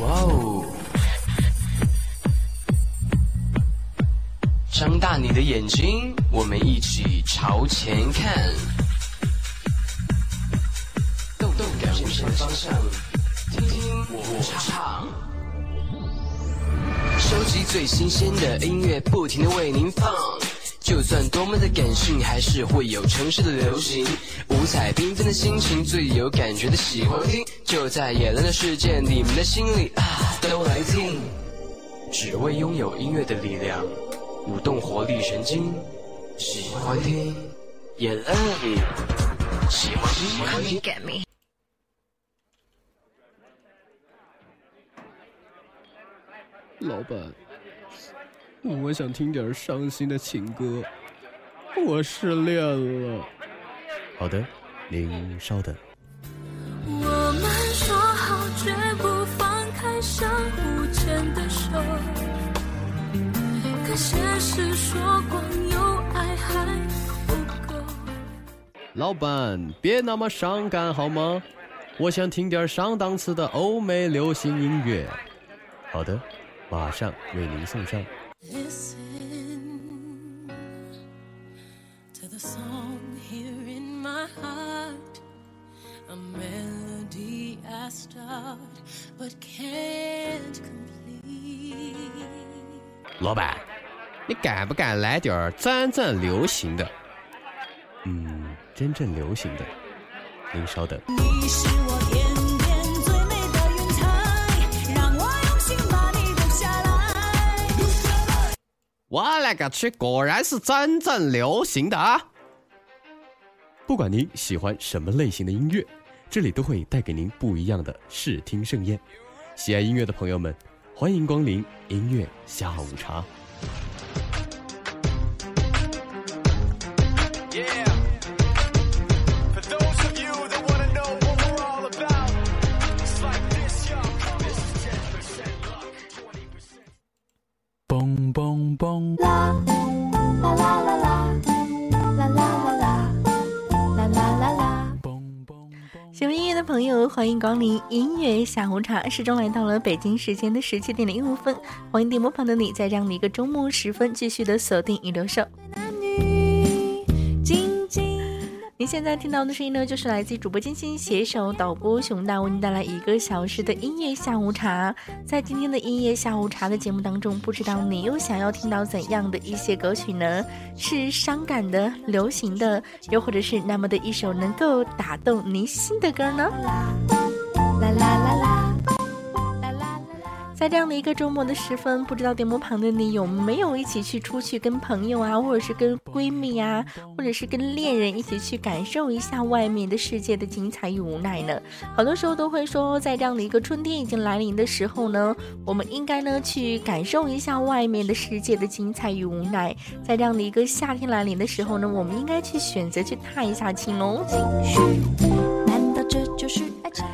哇哦！张大你的眼睛，我们一起朝前看。动动感视线方向，听听我唱。收集最新鲜的音乐，不停的为您放。就算多么的感性，还是会有城市的流行。五彩缤纷的心情，最有感觉的喜欢听。就在野人的世界，你们的心里啊，都来听。只为拥有音乐的力量，舞动活力神经。喜欢听野人，喜欢听，喜欢听。老板。我想听点伤心的情歌，我失恋了。好的，您稍等。我们说好绝不放开相互牵的手，可现实说光有爱还不够。老板，别那么伤感好吗？我想听点上档次的欧美流行音乐。好的，马上为您送上。Listen to the song here in my heart, a melody I start but can't complete. 老板，你敢不敢来点真正流行的？嗯，真正流行的，您稍等。你是我我勒个去果然是真正流行的啊！不管您喜欢什么类型的音乐，这里都会带给您不一样的视听盛宴。喜爱音乐的朋友们，欢迎光临音乐下午茶。喜欢音乐的朋友，欢迎光临音乐下午茶。时钟来到了北京时间的十七点零五分，欢迎点播旁的你，在这样的一个周末时分，继续的锁定一留守。现在听到的声音呢，就是来自主播金星携手导播熊大为您带来一个小时的音乐下午茶。在今天的音乐下午茶的节目当中，不知道你又想要听到怎样的一些歌曲呢？是伤感的、流行的，又或者是那么的一首能够打动您心的歌呢？啦啦啦啦啦。在这样的一个周末的时分，不知道电幕旁的你有没有一起去出去跟朋友啊，或者是跟闺蜜啊，或者是跟恋人一起去感受一下外面的世界的精彩与无奈呢？好多时候都会说，在这样的一个春天已经来临的时候呢，我们应该呢去感受一下外面的世界的精彩与无奈。在这样的一个夏天来临的时候呢，我们应该去选择去踏一下青龙。难道这就是爱情？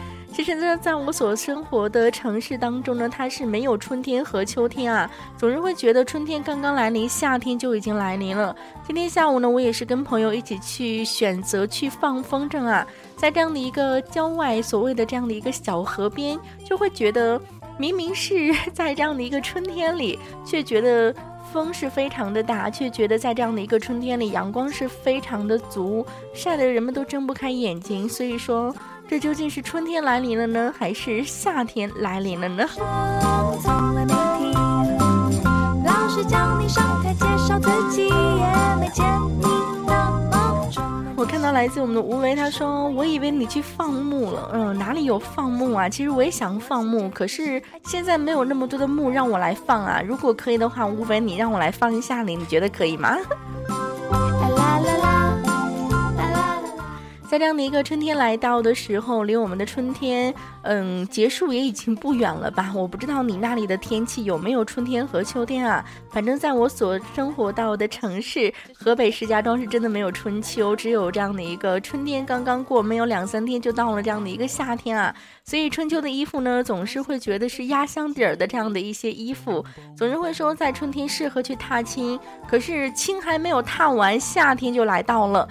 其实呢，在我所生活的城市当中呢，它是没有春天和秋天啊，总是会觉得春天刚刚来临，夏天就已经来临了。今天下午呢，我也是跟朋友一起去选择去放风筝啊，在这样的一个郊外，所谓的这样的一个小河边，就会觉得明明是 在这样的一个春天里，却觉得风是非常的大，却觉得在这样的一个春天里，阳光是非常的足，晒得人们都睁不开眼睛。所以说。这究竟是春天来临了呢，还是夏天来临了呢？我看到来自我们的吴为，他说：“我以为你去放牧了，嗯，哪里有放牧啊？其实我也想放牧，可是现在没有那么多的牧让我来放啊。如果可以的话，吴为你让我来放一下你，你觉得可以吗？” 在这样的一个春天来到的时候，离我们的春天，嗯，结束也已经不远了吧？我不知道你那里的天气有没有春天和秋天啊？反正在我所生活到的城市河北石家庄是真的没有春秋，只有这样的一个春天刚刚过，没有两三天就到了这样的一个夏天啊。所以春秋的衣服呢，总是会觉得是压箱底儿的这样的一些衣服，总是会说在春天适合去踏青，可是青还没有踏完，夏天就来到了。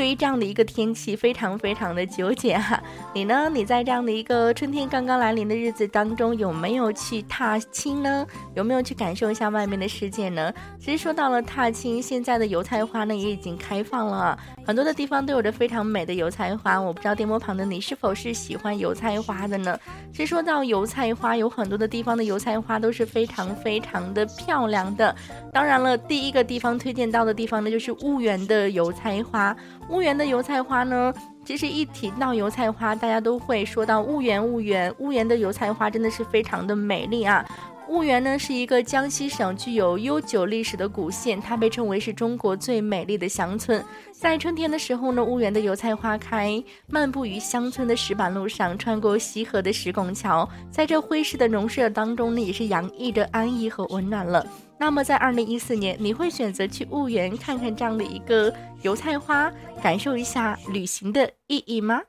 对于这样的一个天气，非常非常的纠结哈。你呢？你在这样的一个春天刚刚来临的日子当中，有没有去踏青呢？有没有去感受一下外面的世界呢？其实说到了踏青，现在的油菜花呢也已经开放了，很多的地方都有着非常美的油菜花。我不知道电波旁的你是否是喜欢油菜花的呢？其实说到油菜花，有很多的地方的油菜花都是非常非常的漂亮的。当然了，第一个地方推荐到的地方呢，就是婺源的油菜花。婺源的油菜花呢，其实一提到油菜花，大家都会说到婺源。婺源，婺源的油菜花真的是非常的美丽啊！婺源呢是一个江西省具有悠久历史的古县，它被称为是中国最美丽的乡村。在春天的时候呢，婺源的油菜花开，漫步于乡村的石板路上，穿过西河的石拱桥，在这灰色的农舍当中呢，也是洋溢着安逸和温暖了。那么在二零一四年，你会选择去婺源看看这样的一个油菜花，感受一下旅行的意义吗？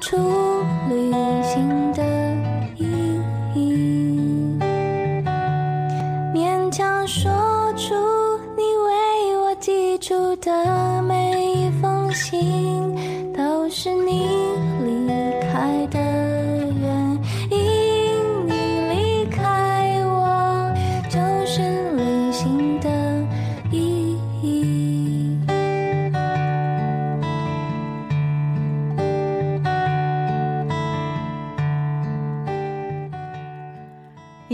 出旅行。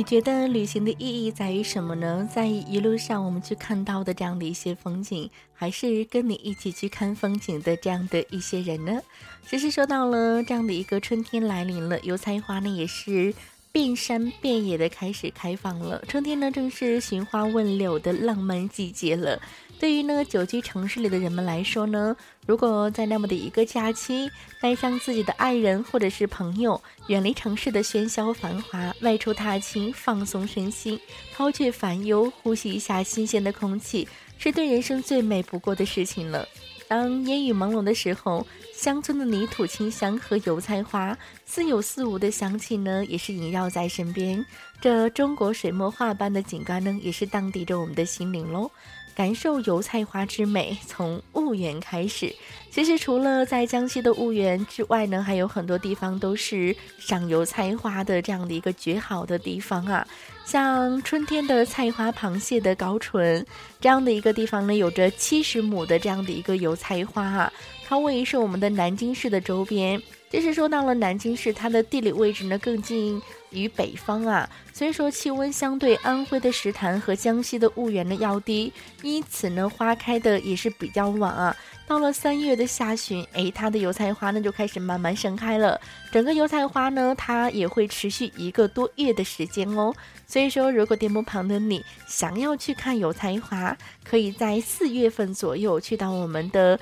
觉得旅行的意义在于什么呢？在于一路上我们去看到的这样的一些风景，还是跟你一起去看风景的这样的一些人呢？其实说到了这样的一个春天来临了，油菜花呢也是遍山遍野的开始开放了。春天呢正是寻花问柳的浪漫季节了。对于呢久居城市里的人们来说呢，如果在那么的一个假期，带上自己的爱人或者是朋友，远离城市的喧嚣繁华，外出踏青，放松身心，抛却烦忧，呼吸一下新鲜的空气，是对人生最美不过的事情了。当烟雨朦胧的时候，乡村的泥土清香和油菜花似有似无的香气呢，也是萦绕在身边。这中国水墨画般的景观呢，也是荡涤着我们的心灵喽。感受油菜花之美，从婺源开始。其实除了在江西的婺源之外呢，还有很多地方都是赏油菜花的这样的一个绝好的地方啊。像春天的菜花螃蟹的高淳这样的一个地方呢，有着七十亩的这样的一个油菜花啊。它位于是我们的南京市的周边。其实说到了南京市，它的地理位置呢更近于北方啊，所以说气温相对安徽的石潭和江西的婺源呢要低，因此呢花开的也是比较晚啊。到了三月的下旬，哎，它的油菜花呢就开始慢慢盛开了。整个油菜花呢，它也会持续一个多月的时间哦。所以说，如果电幕旁的你想要去看油菜花，可以在四月份左右去到我们的。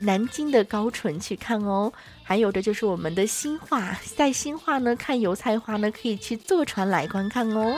南京的高淳去看哦，还有的就是我们的新化，在新化呢看油菜花呢，可以去坐船来观看哦。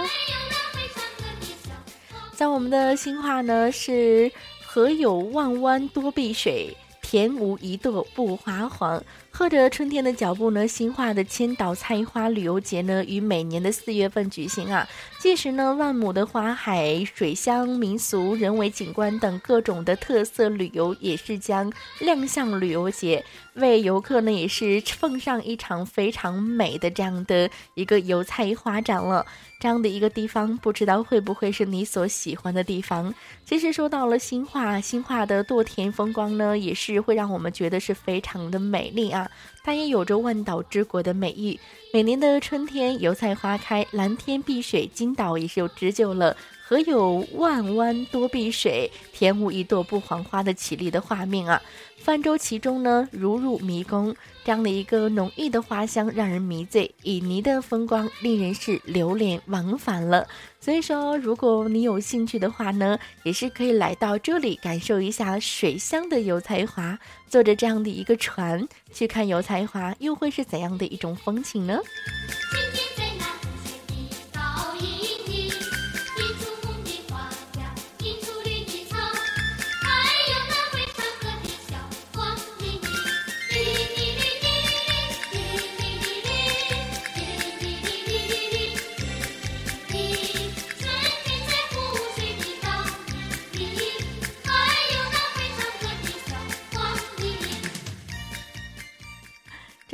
在我们的新化呢，是河有万湾多碧水，田无一垛不花黄。和着春天的脚步呢，新化的千岛菜花旅游节呢，于每年的四月份举行啊。届时呢，万亩的花海、水乡民俗、人文景观等各种的特色旅游也是将亮相旅游节，为游客呢也是奉上一场非常美的这样的一个油菜花展了。这样的一个地方，不知道会不会是你所喜欢的地方？其实说到了新化，新化的堕田风光呢，也是会让我们觉得是非常的美丽啊。它也有着万岛之国的美誉。每年的春天，油菜花开，蓝天碧水，金岛也是有持久了“何有万湾多碧水，田无一朵不黄花”的绮丽的画面啊。泛舟其中呢，如入迷宫。这样的一个浓郁的花香让人迷醉，旖旎的风光令人是流连忘返了。所以说，如果你有兴趣的话呢，也是可以来到这里感受一下水乡的油菜花，坐着这样的一个船去看油菜花，又会是怎样的一种风情呢？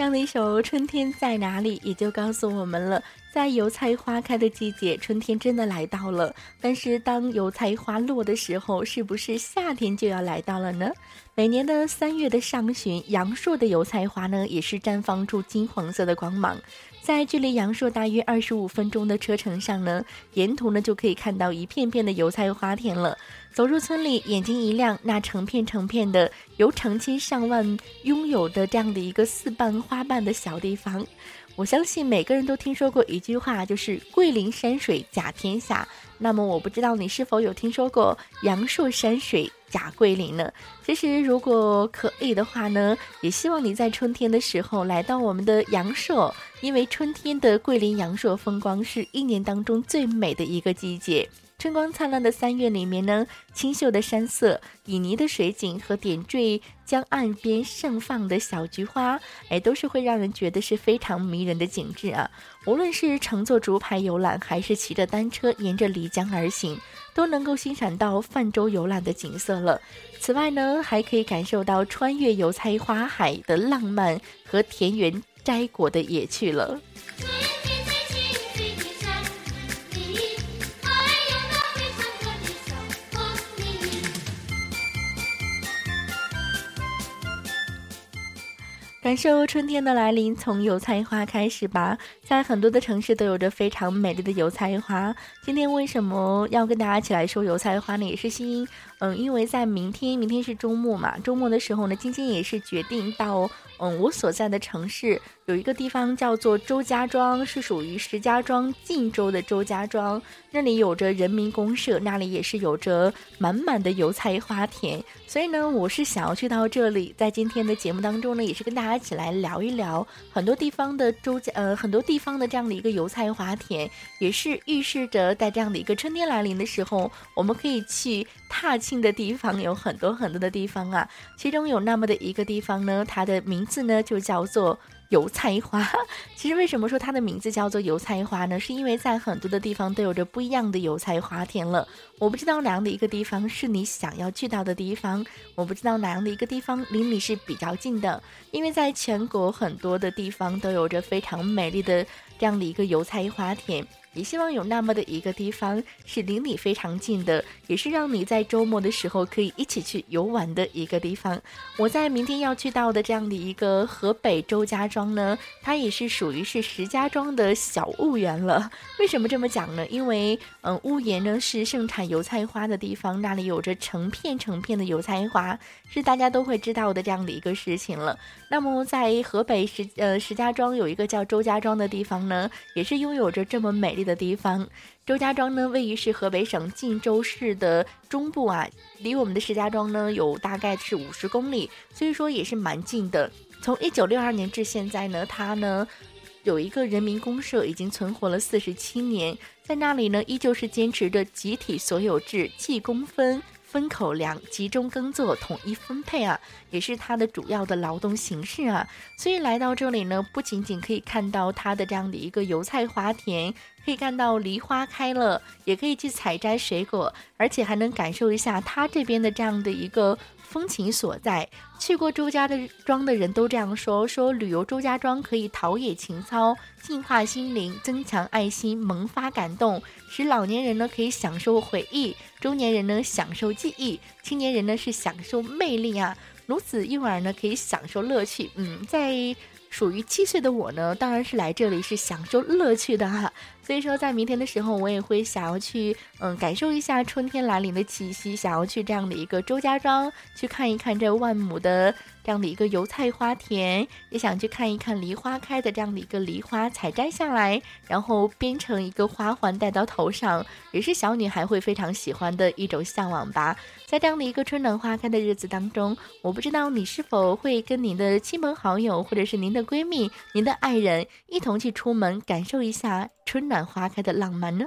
样的一首《春天在哪里》也就告诉我们了，在油菜花开的季节，春天真的来到了。但是当油菜花落的时候，是不是夏天就要来到了呢？每年的三月的上旬，杨树的油菜花呢，也是绽放出金黄色的光芒。在距离阳朔大约二十五分钟的车程上呢，沿途呢就可以看到一片片的油菜花田了。走入村里，眼睛一亮，那成片成片的由成千上万拥有的这样的一个四瓣花瓣的小地方，我相信每个人都听说过一句话，就是“桂林山水甲天下”。那么，我不知道你是否有听说过“阳朔山水甲桂林”呢？其实，如果可以的话呢，也希望你在春天的时候来到我们的阳朔，因为春天的桂林阳朔风光是一年当中最美的一个季节。春光灿烂的三月里面呢，清秀的山色、旖旎的水景和点缀江岸边盛放的小菊花，哎，都是会让人觉得是非常迷人的景致啊。无论是乘坐竹排游览，还是骑着单车沿着漓江而行，都能够欣赏到泛舟游览的景色了。此外呢，还可以感受到穿越油菜花海的浪漫和田园摘果的野趣了。感受春天的来临，从油菜花开始吧。在很多的城市都有着非常美丽的油菜花。今天为什么要跟大家一起来说油菜花呢？也是因，嗯，因为在明天，明天是周末嘛，周末的时候呢，晶晶也是决定到。嗯，我所在的城市有一个地方叫做周家庄，是属于石家庄晋州的周家庄。那里有着人民公社，那里也是有着满满的油菜花田。所以呢，我是想要去到这里，在今天的节目当中呢，也是跟大家一起来聊一聊很多地方的周家，呃，很多地地方的这样的一个油菜花田，也是预示着在这样的一个春天来临的时候，我们可以去踏青的地方有很多很多的地方啊。其中有那么的一个地方呢，它的名。字呢就叫做油菜花。其实为什么说它的名字叫做油菜花呢？是因为在很多的地方都有着不一样的油菜花田了。我不知道哪样的一个地方是你想要去到的地方，我不知道哪样的一个地方离你是比较近的。因为在全国很多的地方都有着非常美丽的这样的一个油菜花田。也希望有那么的一个地方是离你非常近的，也是让你在周末的时候可以一起去游玩的一个地方。我在明天要去到的这样的一个河北周家庄呢，它也是属于是石家庄的小婺源了。为什么这么讲呢？因为嗯，婺源呢是盛产油菜花的地方，那里有着成片成片的油菜花，是大家都会知道的这样的一个事情了。那么在河北石呃石家庄有一个叫周家庄的地方呢，也是拥有着这么美丽。的地方，周家庄呢，位于是河北省晋州市的中部啊，离我们的石家庄呢有大概是五十公里，所以说也是蛮近的。从一九六二年至现在呢，它呢有一个人民公社，已经存活了四十七年，在那里呢依旧是坚持着集体所有制，计工分。分口粮，集中耕作，统一分配啊，也是它的主要的劳动形式啊。所以来到这里呢，不仅仅可以看到它的这样的一个油菜花田，可以看到梨花开了，也可以去采摘水果，而且还能感受一下它这边的这样的一个。风情所在，去过周家的庄的人都这样说：说旅游周家庄可以陶冶情操、净化心灵、增强爱心、萌发感动，使老年人呢可以享受回忆，中年人呢享受记忆，青年人呢是享受魅力啊，如此幼儿呢可以享受乐趣。嗯，在。属于七岁的我呢，当然是来这里是享受乐趣的哈。所以说，在明天的时候，我也会想要去，嗯，感受一下春天来临的气息，想要去这样的一个周家庄去看一看这万亩的这样的一个油菜花田，也想去看一看梨花开的这样的一个梨花，采摘下来，然后编成一个花环戴到头上，也是小女孩会非常喜欢的一种向往吧。在这样的一个春暖花开的日子当中，我不知道你是否会跟您的亲朋好友，或者是您的闺蜜、您的爱人一同去出门，感受一下春暖花开的浪漫呢？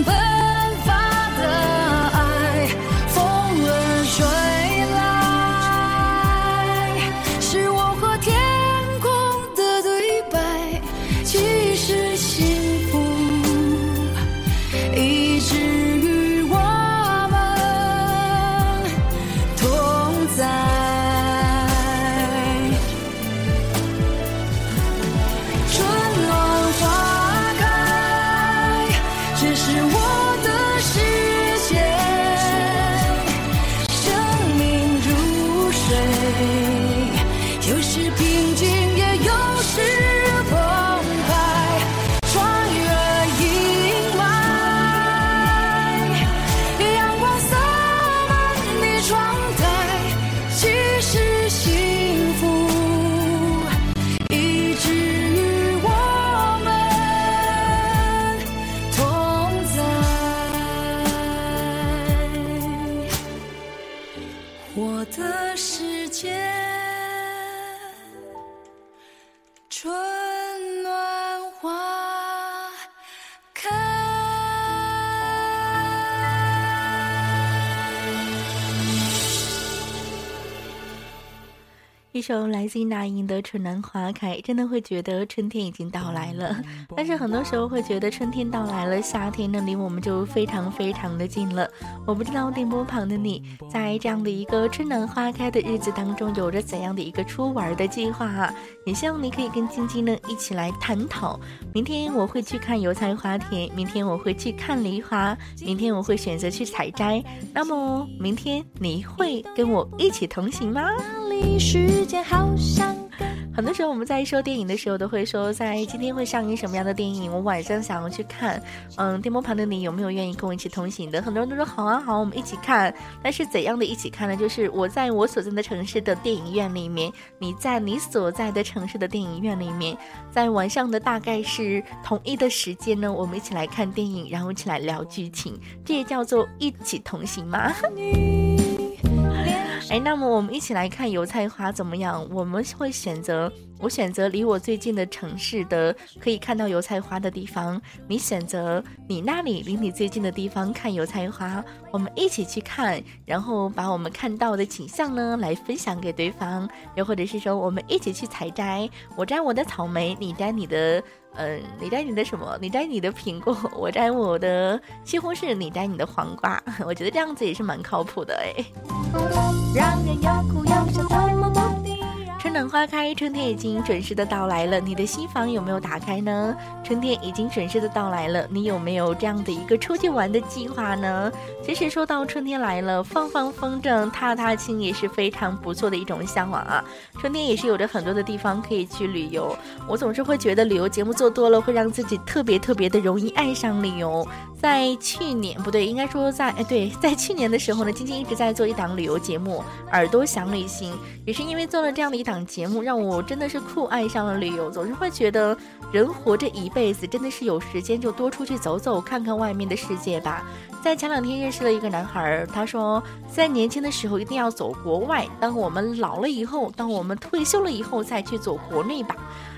一首来自于那英的《春暖花开》，真的会觉得春天已经到来了。但是很多时候会觉得春天到来了，夏天呢离我们就非常非常的近了。我不知道电波旁的你，在这样的一个春暖花开的日子当中，有着怎样的一个出玩的计划啊？也希望你可以跟晶晶呢一起来探讨。明天我会去看油菜花田，明天我会去看梨花，明天我会选择去采摘。那么明天你会跟我一起同行吗？时间好像很多时候我们在说电影的时候，都会说在今天会上映什么样的电影，我晚上想要去看。嗯，电波旁的你有没有愿意跟我一起同行的？很多人都说好啊好，我们一起看。但是怎样的一起看呢？就是我在我所在的城市的电影院里面，你在你所在的城市的电影院里面，在晚上的大概是同一的时间呢，我们一起来看电影，然后一起来聊剧情，这也叫做一起同行吗？哎，那么我们一起来看油菜花怎么样？我们会选择，我选择离我最近的城市的可以看到油菜花的地方，你选择你那里离你最近的地方看油菜花，我们一起去看，然后把我们看到的景象呢来分享给对方，又或者是说我们一起去采摘，我摘我的草莓，你摘你的。嗯，你摘你的什么？你摘你的苹果，我摘我的西红柿，你摘你的黄瓜。我觉得这样子也是蛮靠谱的哎。让人又哭又笑，怎么？春暖花开，春天已经准时的到来了。你的心房有没有打开呢？春天已经准时的到来了，你有没有这样的一个出去玩的计划呢？其实说到春天来了，放放风筝、踏踏青也是非常不错的一种向往啊。春天也是有着很多的地方可以去旅游。我总是会觉得旅游节目做多了，会让自己特别特别的容易爱上旅游。在去年不对，应该说在哎对，在去年的时候呢，晶晶一直在做一档旅游节目《耳朵想旅行》，也是因为做了这样的一档节目，让我真的是酷爱上了旅游。总是会觉得人活着一辈子，真的是有时间就多出去走走，看看外面的世界吧。在前两天认识了一个男孩，他说在年轻的时候一定要走国外，当我们老了以后，当我们退休了以后再去走国内吧。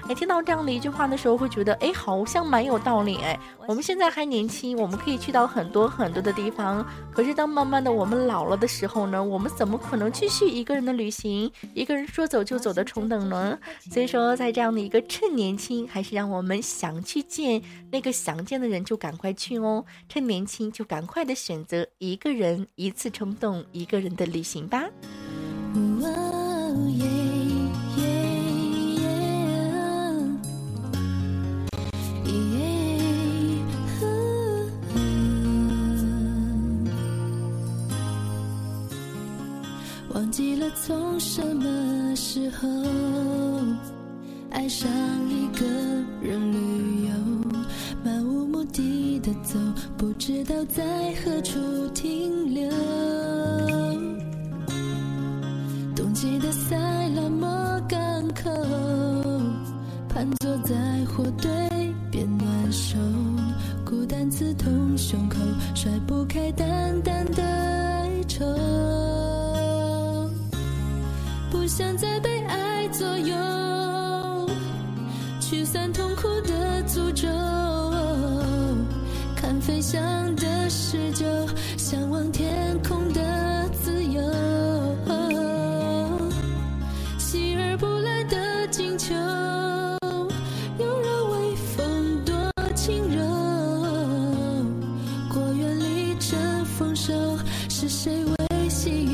哎，听到这样的一句话的时候，会觉得哎，好像蛮有道理哎。我们现在还年轻，我们可以去到很多很多的地方。可是当慢慢的我们老了的时候呢，我们怎么可能继续一个人的旅行，一个人说走就走的冲动呢？所以说，在这样的一个趁年轻，还是让我们想去见那个想见的人就赶快去哦。趁年轻就赶快的选择一个人一次冲动一个人的旅行吧。从什么时候爱上一个人旅游，漫无目的的走，不知道在何处停留。冬季的塞拉莫港口，盘坐在火堆边暖手，孤单刺痛胸口，甩不开淡淡的哀愁。不想再被爱左右，驱散痛苦的诅咒。看飞翔的石臼，向往天空的自由。喜而不来的金秋，犹如微风多轻柔。果园里正丰收，是谁为细雨？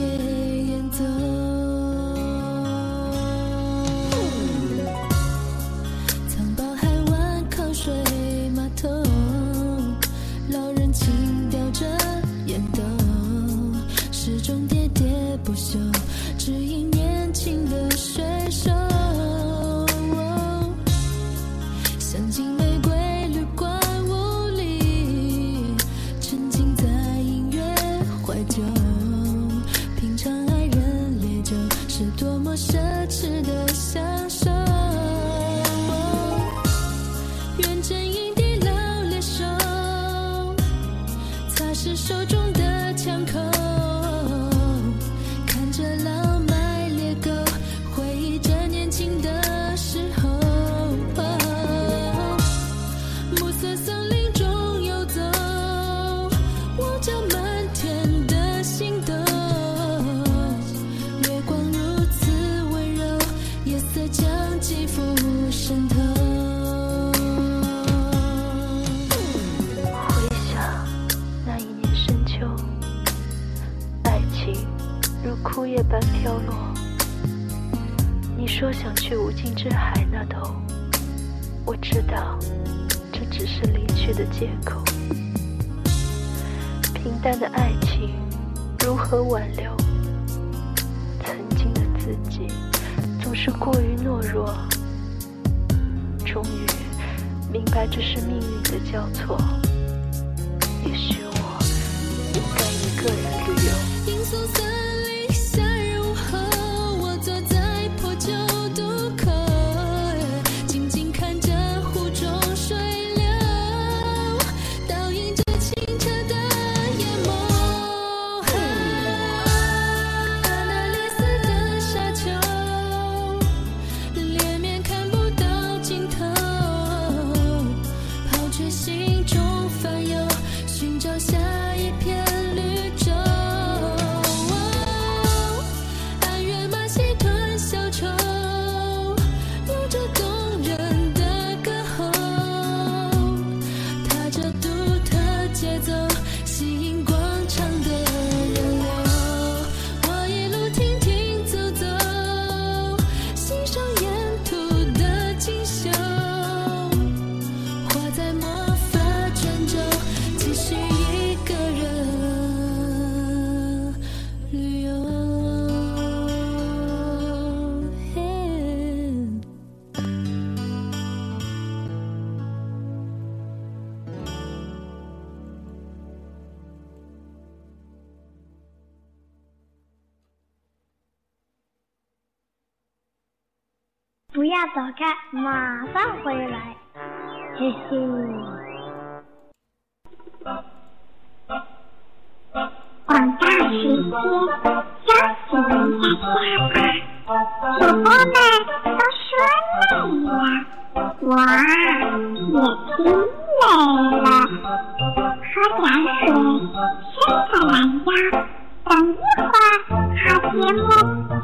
快来呀等一会儿好节目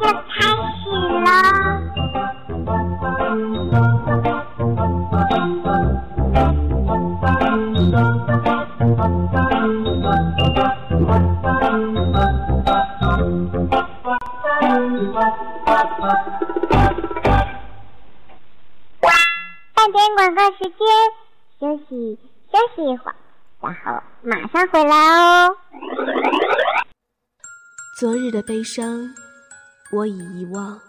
就开始了半点广告时间休息休息一会儿然后马上回来哦。伤，我已遗忘，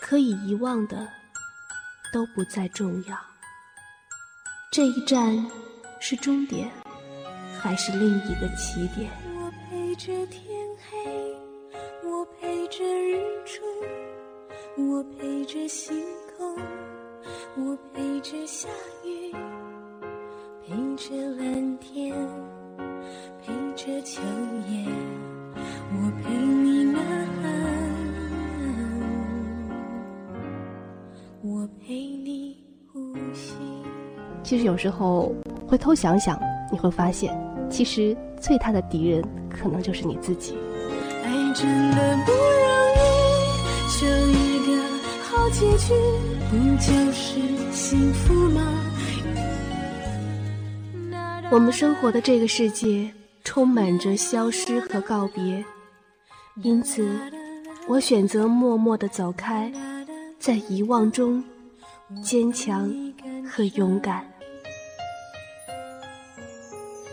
可以遗忘的都不再重要。这一站是终点，还是另一个起点？我陪着天黑，我陪着日出，我陪着星空，我陪着下雨，陪着蓝天，陪着秋叶，我陪。我陪你呼吸。其实有时候回头想想，你会发现，其实最大的敌人可能就是你自己。爱真的不容易，求一个好结局，不就是幸福吗？我们生活的这个世界充满着消失和告别，因此，我选择默默的走开。在遗忘中坚强和勇敢。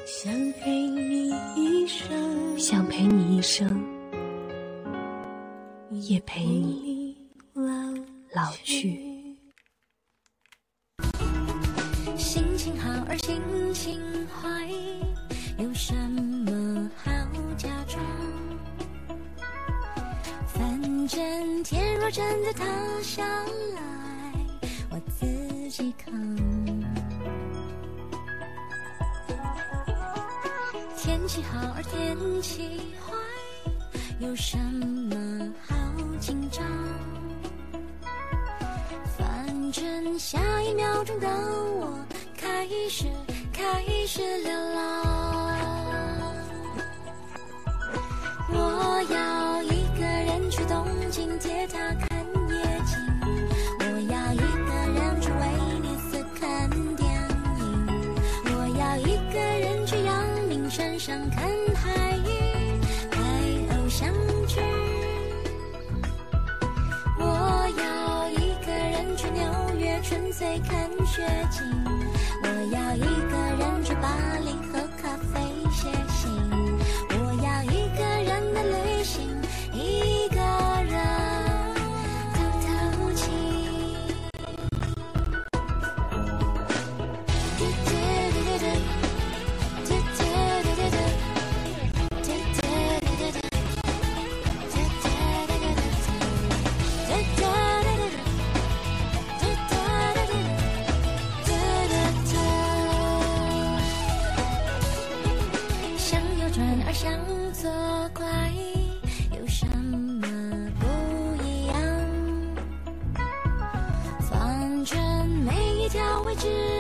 想陪你一生，想陪你一生，也陪你老去。心情好而心情坏，有什么反正天若真的塌下来，我自己扛。天气好而天气坏，有什么好紧张？反正下一秒钟的我开始开始流浪。我要一铁塔看夜景，我要一个人去威尼斯看电影，我要一个人去阳明山上看海鱼，拍偶像剧。我要一个人去纽约纯粹看雪景，未知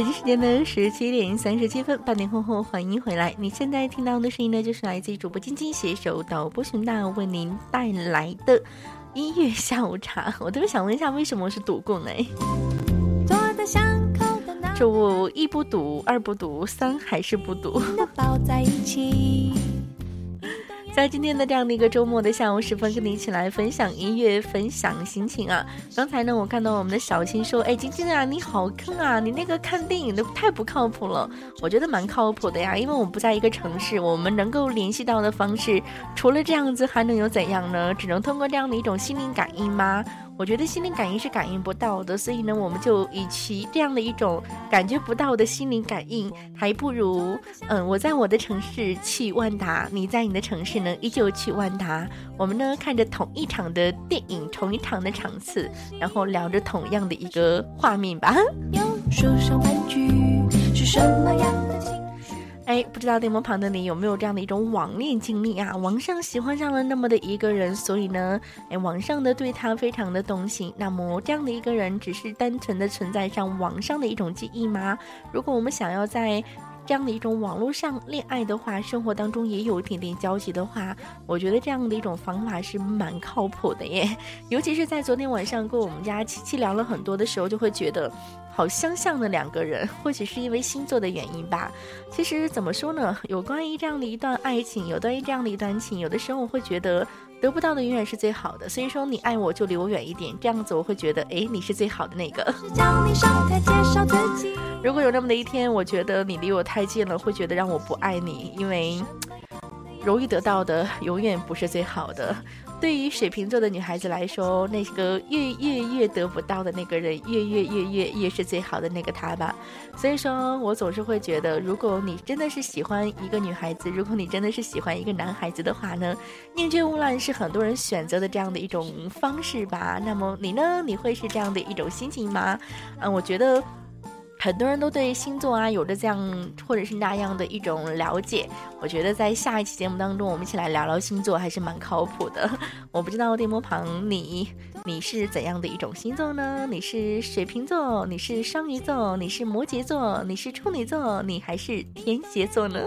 北京时间的十七点三十七分，半点过后欢迎回来。你现在听到的声音呢，就是来自于主播晶晶携手导播熊大为您带来的音乐下午茶。我特别想问一下，为什么是赌棍呢？坐在巷口的那这我一不赌，二不赌，三还是不赌。抱在一起。在今天的这样的一个周末的下午时分，跟你一起来分享音乐，分享心情啊。刚才呢，我看到我们的小新说：“哎，晶晶啊，你好坑啊，你那个看电影的太不靠谱了。”我觉得蛮靠谱的呀，因为我们不在一个城市，我们能够联系到的方式，除了这样子还能有怎样呢？只能通过这样的一种心灵感应吗？我觉得心灵感应是感应不到的，所以呢，我们就与其这样的一种感觉不到的心灵感应，还不如，嗯，我在我的城市去万达，你在你的城市呢依旧去万达，我们呢看着同一场的电影，同一场的场次，然后聊着同样的一个画面吧。说上玩具是什么样的情哎，不知道电波旁的你有没有这样的一种网恋经历啊？网上喜欢上了那么的一个人，所以呢，哎，网上的对他非常的动心。那么这样的一个人，只是单纯的存在上网上的一种记忆吗？如果我们想要在这样的一种网络上恋爱的话，生活当中也有一点点交集的话，我觉得这样的一种方法是蛮靠谱的耶。尤其是在昨天晚上跟我们家七七聊了很多的时候，就会觉得。好相像的两个人，或许是因为星座的原因吧。其实怎么说呢？有关于这样的一段爱情，有关于这样的一段情，有的时候我会觉得得不到的永远是最好的。所以说，你爱我就离我远一点，这样子我会觉得，哎，你是最好的那个。如果有那么的一天，我觉得你离我太近了，会觉得让我不爱你，因为 容易得到的永远不是最好的。对于水瓶座的女孩子来说，那个越越越得不到的那个人，越越越越越是最好的那个他吧。所以说我总是会觉得，如果你真的是喜欢一个女孩子，如果你真的是喜欢一个男孩子的话呢，宁缺毋滥是很多人选择的这样的一种方式吧。那么你呢？你会是这样的一种心情吗？嗯，我觉得。很多人都对星座啊有着这样或者是那样的一种了解，我觉得在下一期节目当中，我们一起来聊聊星座还是蛮靠谱的。我不知道电波旁你你是怎样的一种星座呢？你是水瓶座，你是双鱼座，你是摩羯座，你是处女座，你还是天蝎座呢？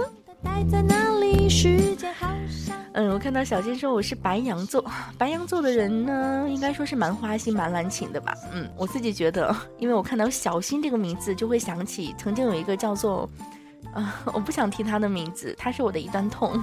嗯，我看到小新说我是白羊座，白羊座的人呢，应该说是蛮花心、蛮滥情的吧。嗯，我自己觉得，因为我看到小新这个名字，就会想起曾经有一个叫做，啊，我不想提他的名字，他是我的一段痛。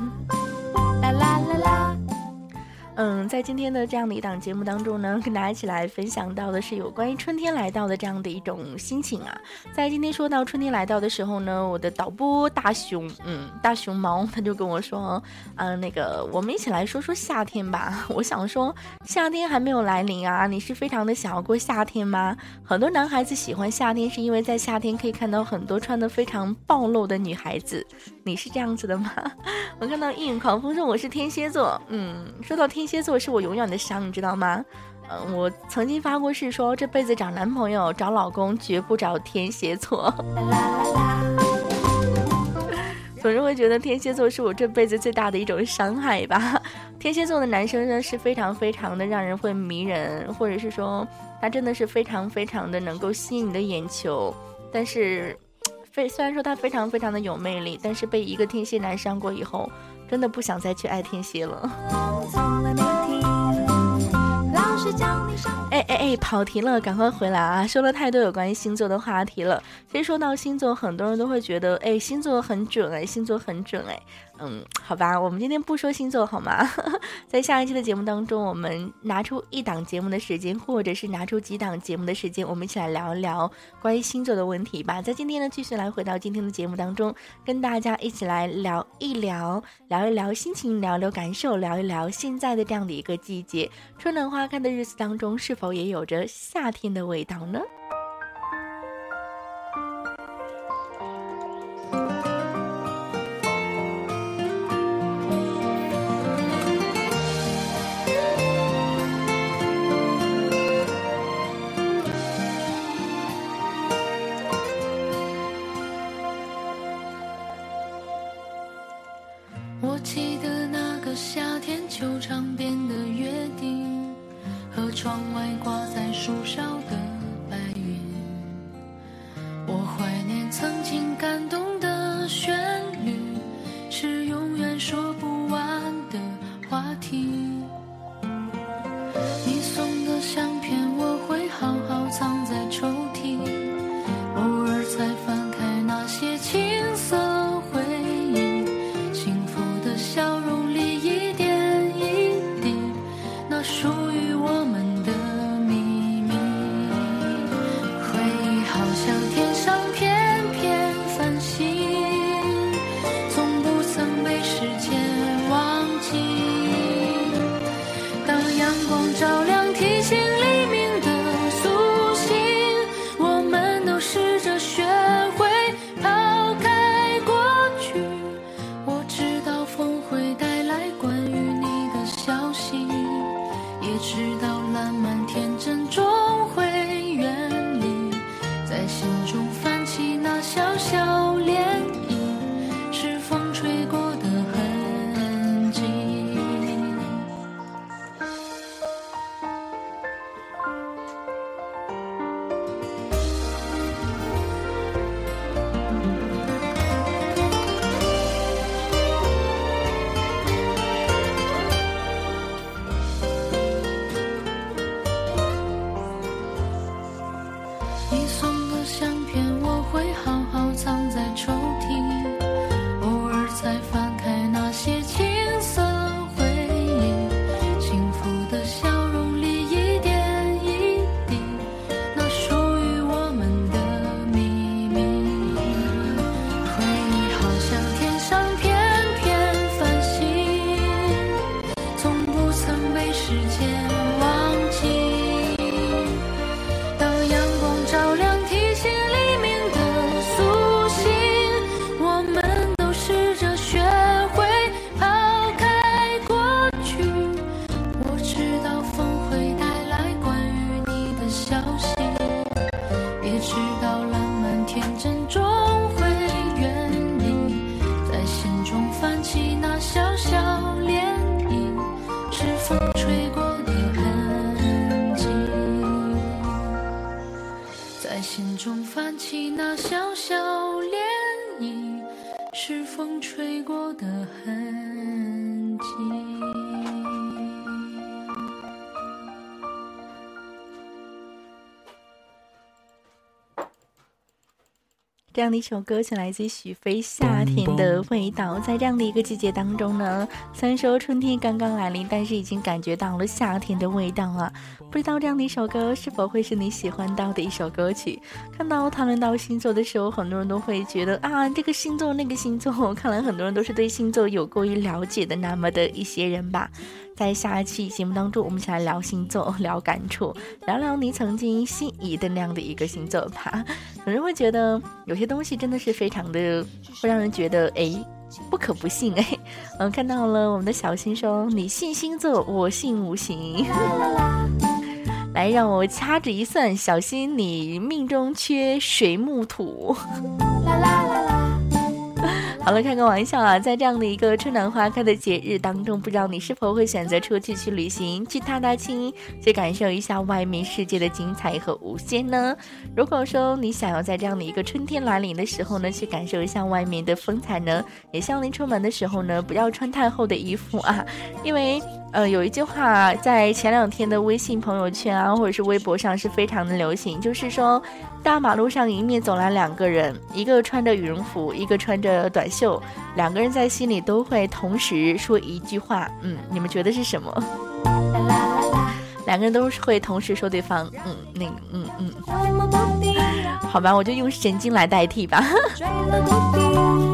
嗯，在今天的这样的一档节目当中呢，跟大家一起来分享到的是有关于春天来到的这样的一种心情啊。在今天说到春天来到的时候呢，我的导播大熊，嗯，大熊猫他就跟我说，嗯，那个我们一起来说说夏天吧。我想说，夏天还没有来临啊，你是非常的想要过夏天吗？很多男孩子喜欢夏天，是因为在夏天可以看到很多穿的非常暴露的女孩子。你是这样子的吗？我看到一眼狂风说我是天蝎座，嗯，说到天。蝎座是我永远的伤，你知道吗？嗯，我曾经发过誓说这辈子找男朋友、找老公绝不找天蝎座。总是会觉得天蝎座是我这辈子最大的一种伤害吧。天蝎座的男生呢是非常非常的让人会迷人，或者是说他真的是非常非常的能够吸引你的眼球。但是，非虽然说他非常非常的有魅力，但是被一个天蝎男伤过以后。真的不想再去爱天蝎了。哎哎哎，跑题了，赶快回来啊！说了太多有关于星座的话题了。其实说到星座，很多人都会觉得，哎，星座很准哎，星座很准哎。嗯，好吧，我们今天不说星座好吗？在下一期的节目当中，我们拿出一档节目的时间，或者是拿出几档节目的时间，我们一起来聊一聊关于星座的问题吧。在今天呢，继续来回到今天的节目当中，跟大家一起来聊一聊，聊一聊心情，聊聊感受，聊一聊现在的这样的一个季节，春暖花开的日子当中，是否也有着夏天的味道呢？这样的一首歌曲来自许飞《夏天的味道》。在这样的一个季节当中呢，虽然说春天刚刚来临，但是已经感觉到了夏天的味道了！不知道这样的一首歌是否会是你喜欢到的一首歌曲？看到谈论到星座的时候，很多人都会觉得啊，这个星座那个星座，看来很多人都是对星座有过于了解的那么的一些人吧。在下一期节目当中，我们一起来聊星座，聊感触，聊聊你曾经心仪的那样的一个星座吧。有人会觉得有些东西真的是非常的，会让人觉得哎，不可不信哎。嗯，看到了我们的小新说，你信星座，我信五行。来，让我掐指一算，小新你命中缺水木土。啦啦啦啦。好了，开个玩笑啊！在这样的一个春暖花开的节日当中，不知道你是否会选择出去去旅行，去踏踏青，去感受一下外面世界的精彩和无限呢？如果说你想要在这样的一个春天来临的时候呢，去感受一下外面的风采呢，也希望您出门的时候呢，不要穿太厚的衣服啊，因为呃，有一句话在前两天的微信朋友圈啊，或者是微博上是非常的流行，就是说。大马路上迎面走来两个人，一个穿着羽绒服，一个穿着短袖，两个人在心里都会同时说一句话，嗯，你们觉得是什么？两个人都会同时说对方，嗯，那个，嗯嗯，好吧，我就用神经来代替吧。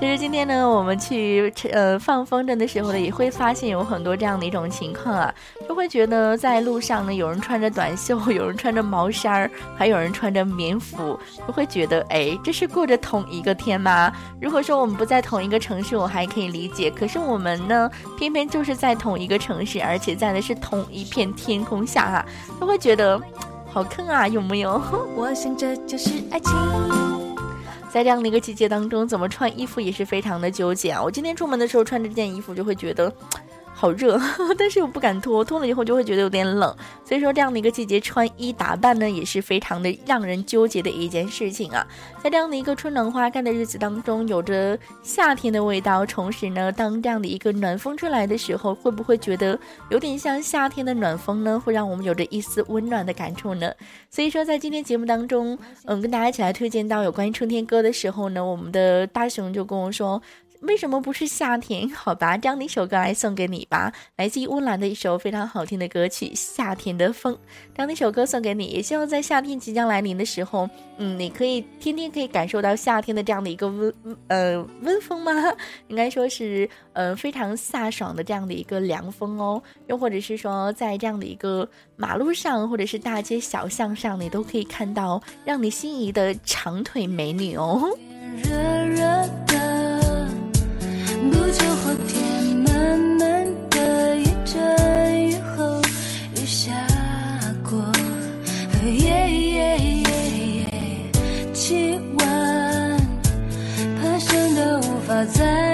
其实今天呢，我们去呃放风筝的时候呢，也会发现有很多这样的一种情况啊，就会觉得在路上呢，有人穿着短袖，有人穿着毛衫儿，还有人穿着棉服，就会觉得哎，这是过着同一个天吗？如果说我们不在同一个城市，我还可以理解，可是我们呢，偏偏就是在同一个城市，而且在的是同一片天空下啊，就会觉得好坑啊，有没有？我想这就是爱情。在这样的一个季节当中，怎么穿衣服也是非常的纠结啊！我今天出门的时候穿这件衣服，就会觉得。好热，但是又不敢脱，脱了以后就会觉得有点冷。所以说这样的一个季节穿衣打扮呢，也是非常的让人纠结的一件事情啊。在这样的一个春暖花开的日子当中，有着夏天的味道，同时呢，当这样的一个暖风吹来的时候，会不会觉得有点像夏天的暖风呢？会让我们有着一丝温暖的感触呢？所以说，在今天节目当中，嗯，跟大家一起来推荐到有关于春天歌的时候呢，我们的大熊就跟我说。为什么不是夏天？好吧，这样的一首歌来送给你吧，来自于温岚的一首非常好听的歌曲《夏天的风》。这样一首歌送给你，也希望在夏天即将来临的时候，嗯，你可以天天可以感受到夏天的这样的一个温呃温风吗？应该说是呃非常飒爽的这样的一个凉风哦。又或者是说，在这样的一个马路上或者是大街小巷上，你都可以看到让你心仪的长腿美女哦。不久后天闷闷的一阵雨后雨下过，气温爬升到无法再，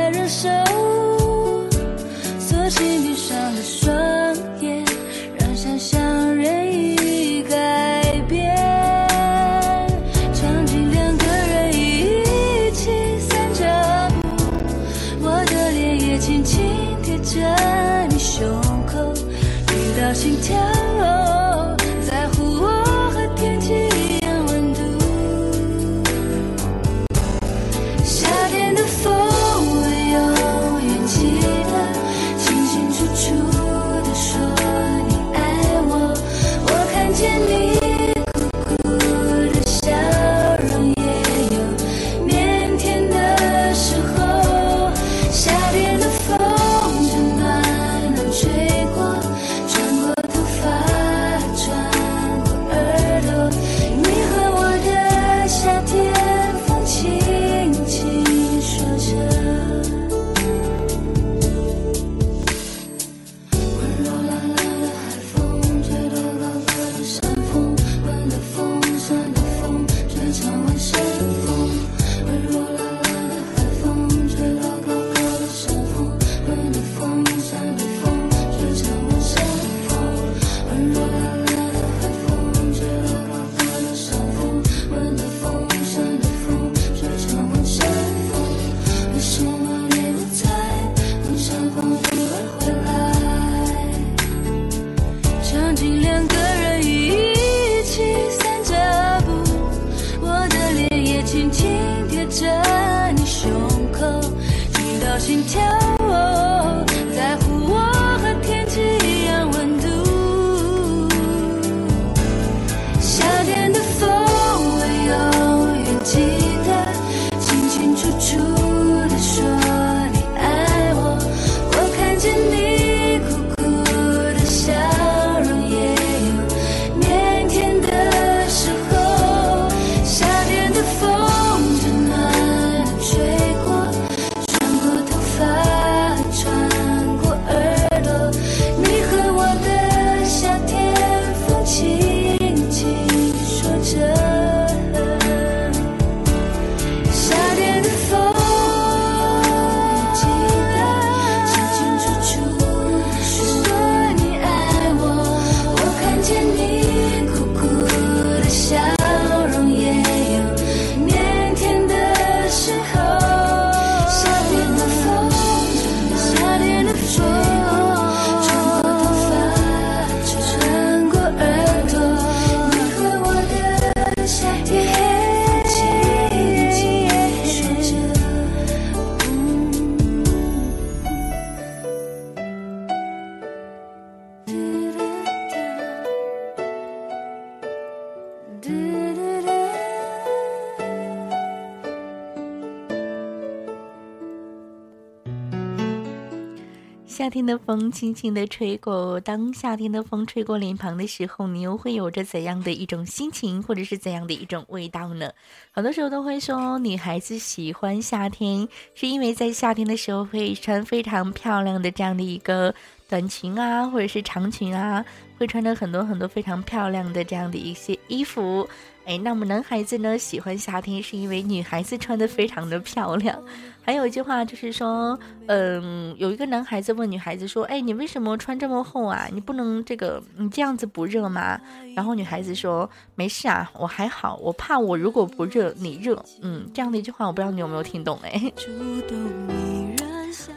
夏天的风轻轻的吹过，当夏天的风吹过脸庞的时候，你又会有着怎样的一种心情，或者是怎样的一种味道呢？很多时候都会说，女孩子喜欢夏天，是因为在夏天的时候会穿非常漂亮的这样的一个短裙啊，或者是长裙啊，会穿着很多很多非常漂亮的这样的一些衣服。哎，那么男孩子呢喜欢夏天，是因为女孩子穿的非常的漂亮。还有一句话就是说，嗯，有一个男孩子问女孩子说：“哎，你为什么穿这么厚啊？你不能这个，你这样子不热吗？”然后女孩子说：“没事啊，我还好，我怕我如果不热，你热。”嗯，这样的一句话，我不知道你有没有听懂哎。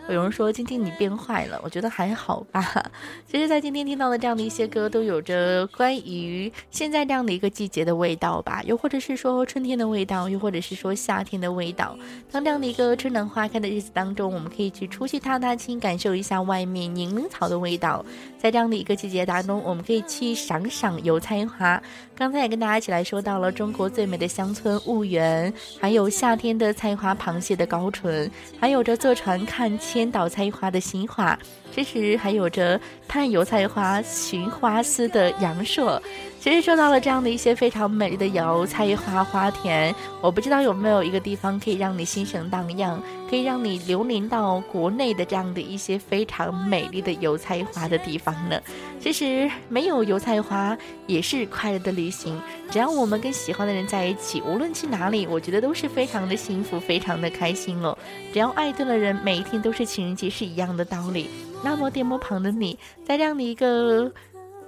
有人说今天你变坏了，我觉得还好吧。其实，在今天听到的这样的一些歌，都有着关于现在这样的一个季节的味道吧，又或者是说春天的味道，又或者是说夏天的味道。当这样的一个春暖花开的日子当中，我们可以去出去踏踏青，感受一下外面柠檬草的味道。在这样的一个季节当中，我们可以去赏赏油菜花。刚才也跟大家一起来说到了中国最美的乡村婺源，还有夏天的菜花螃蟹的高淳，还有着坐船看千岛菜花的新花，这时还有着探油菜花寻花丝的阳朔。其实说到了这样的一些非常美丽的油菜花花田，我不知道有没有一个地方可以让你心神荡漾，可以让你流连到国内的这样的一些非常美丽的油菜花的地方呢？其实没有油菜花也是快乐的旅行，只要我们跟喜欢的人在一起，无论去哪里，我觉得都是非常的幸福，非常的开心哦。只要爱对了人，每一天都是情人节，是一样的道理。那么电波旁的你，在这样的一个。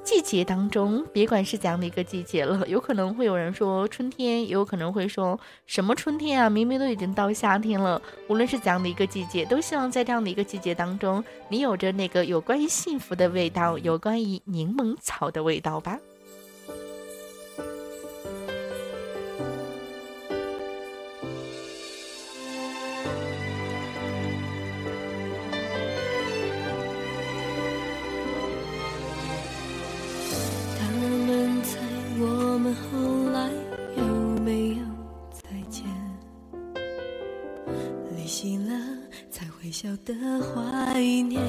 季节当中，别管是怎样的一个季节了，有可能会有人说春天，也有可能会说什么春天啊，明明都已经到夏天了。无论是怎样的一个季节，都希望在这样的一个季节当中，你有着那个有关于幸福的味道，有关于柠檬草的味道吧。才会晓得怀念。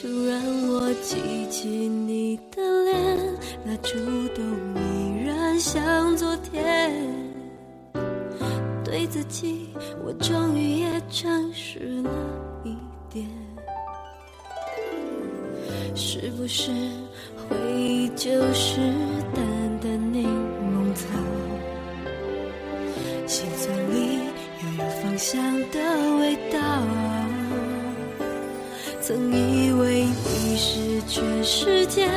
突然我记起你的脸，那触动依然像昨天。对自己，我终于也诚实了一点。是不是回忆就是淡淡柠檬草？心酸芳香的味道。曾以为你是全世界，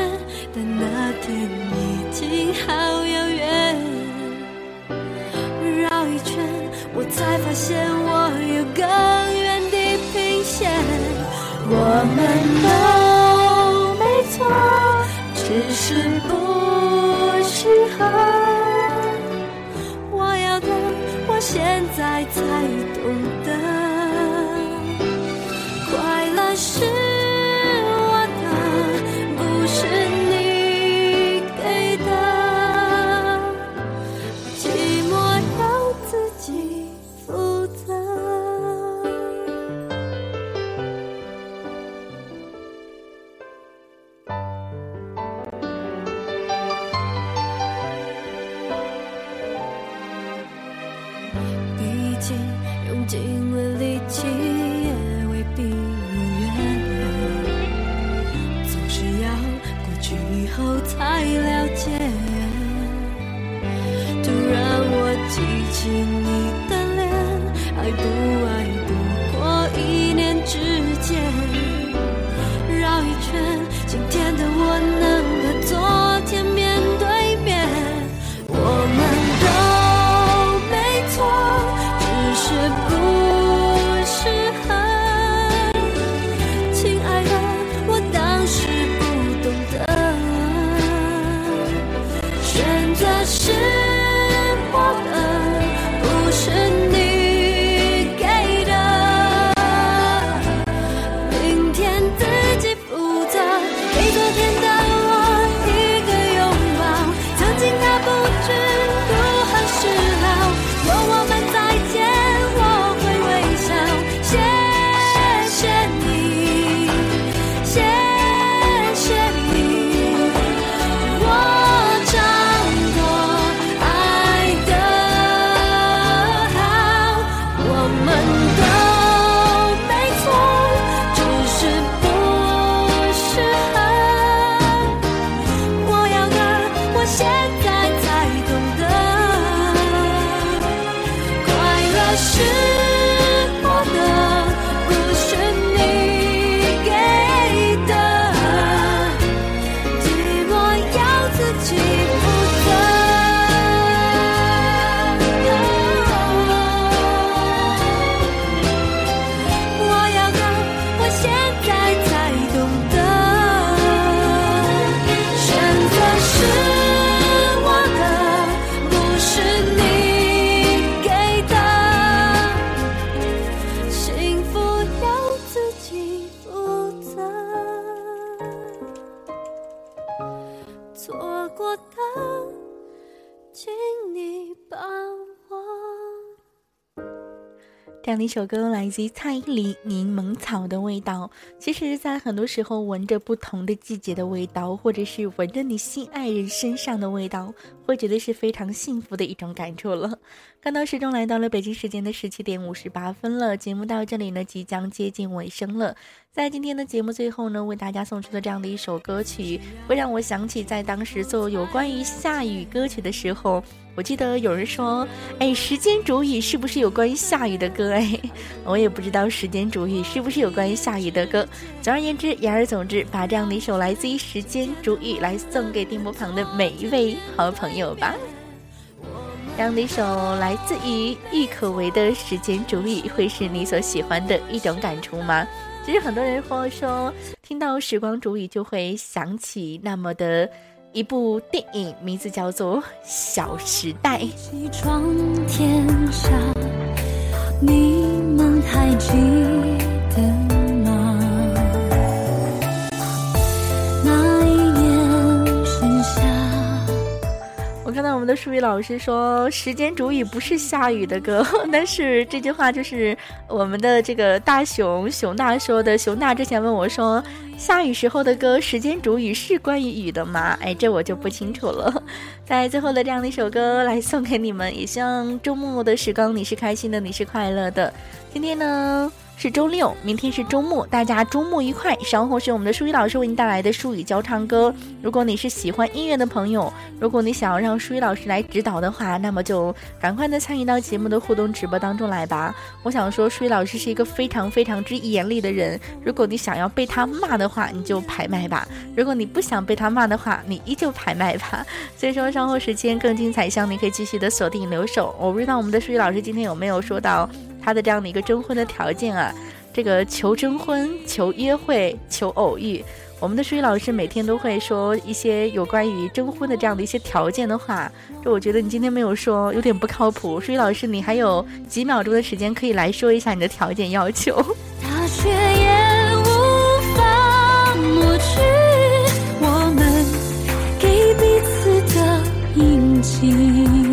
但那天已经好遥远。绕一圈，我才发现我有更远地平线。我们都没错，只是不适合。才懂一首歌来自于蔡依林《柠檬草的味道》。其实，在很多时候，闻着不同的季节的味道，或者是闻着你心爱人身上的味道，会觉得是非常幸福的一种感触了。看到时钟来到了北京时间的十七点五十八分了，节目到这里呢，即将接近尾声了。在今天的节目最后呢，为大家送出的这样的一首歌曲，会让我想起在当时做有关于下雨歌曲的时候，我记得有人说：“哎，时间煮雨是不是有关于下雨的歌？” 哎，我也不知道时间煮雨是不是有关于下雨的歌。总而言之，言而总之，把这样的一首来自于时间煮雨来送给电波旁的每一位好朋友吧。这样的一首来自于郁可唯的《时间煮雨》，会是你所喜欢的一种感触吗？其实很多人会说，听到《时光煮雨》就会想起那么的一部电影，名字叫做《小时代》。起床天下，你们还记得我看到我们的淑宇老师说，《时间煮雨》不是下雨的歌，但是这句话就是我们的这个大熊熊大说的。熊大之前问我说，下雨时候的歌《时间煮雨》是关于雨的吗？哎，这我就不清楚了。在最后的这样的一首歌来送给你们，也希望周末的时光你是开心的，你是快乐的。今天呢？是周六，明天是周末，大家周末愉快。稍后是我们的舒宇老师为您带来的舒语教唱歌。如果你是喜欢音乐的朋友，如果你想要让舒宇老师来指导的话，那么就赶快的参与到节目的互动直播当中来吧。我想说，舒宇老师是一个非常非常之严厉的人，如果你想要被他骂的话，你就排麦吧；如果你不想被他骂的话，你依旧排麦吧。所以说，稍后时间更精彩希望，你可以继续的锁定留守。我不知道我们的舒宇老师今天有没有说到。他的这样的一个征婚的条件啊这个求征婚求约会求偶遇我们的数学老师每天都会说一些有关于征婚的这样的一些条件的话就我觉得你今天没有说有点不靠谱数学老师你还有几秒钟的时间可以来说一下你的条件要求。大雪也无法抹去我们给彼此的印记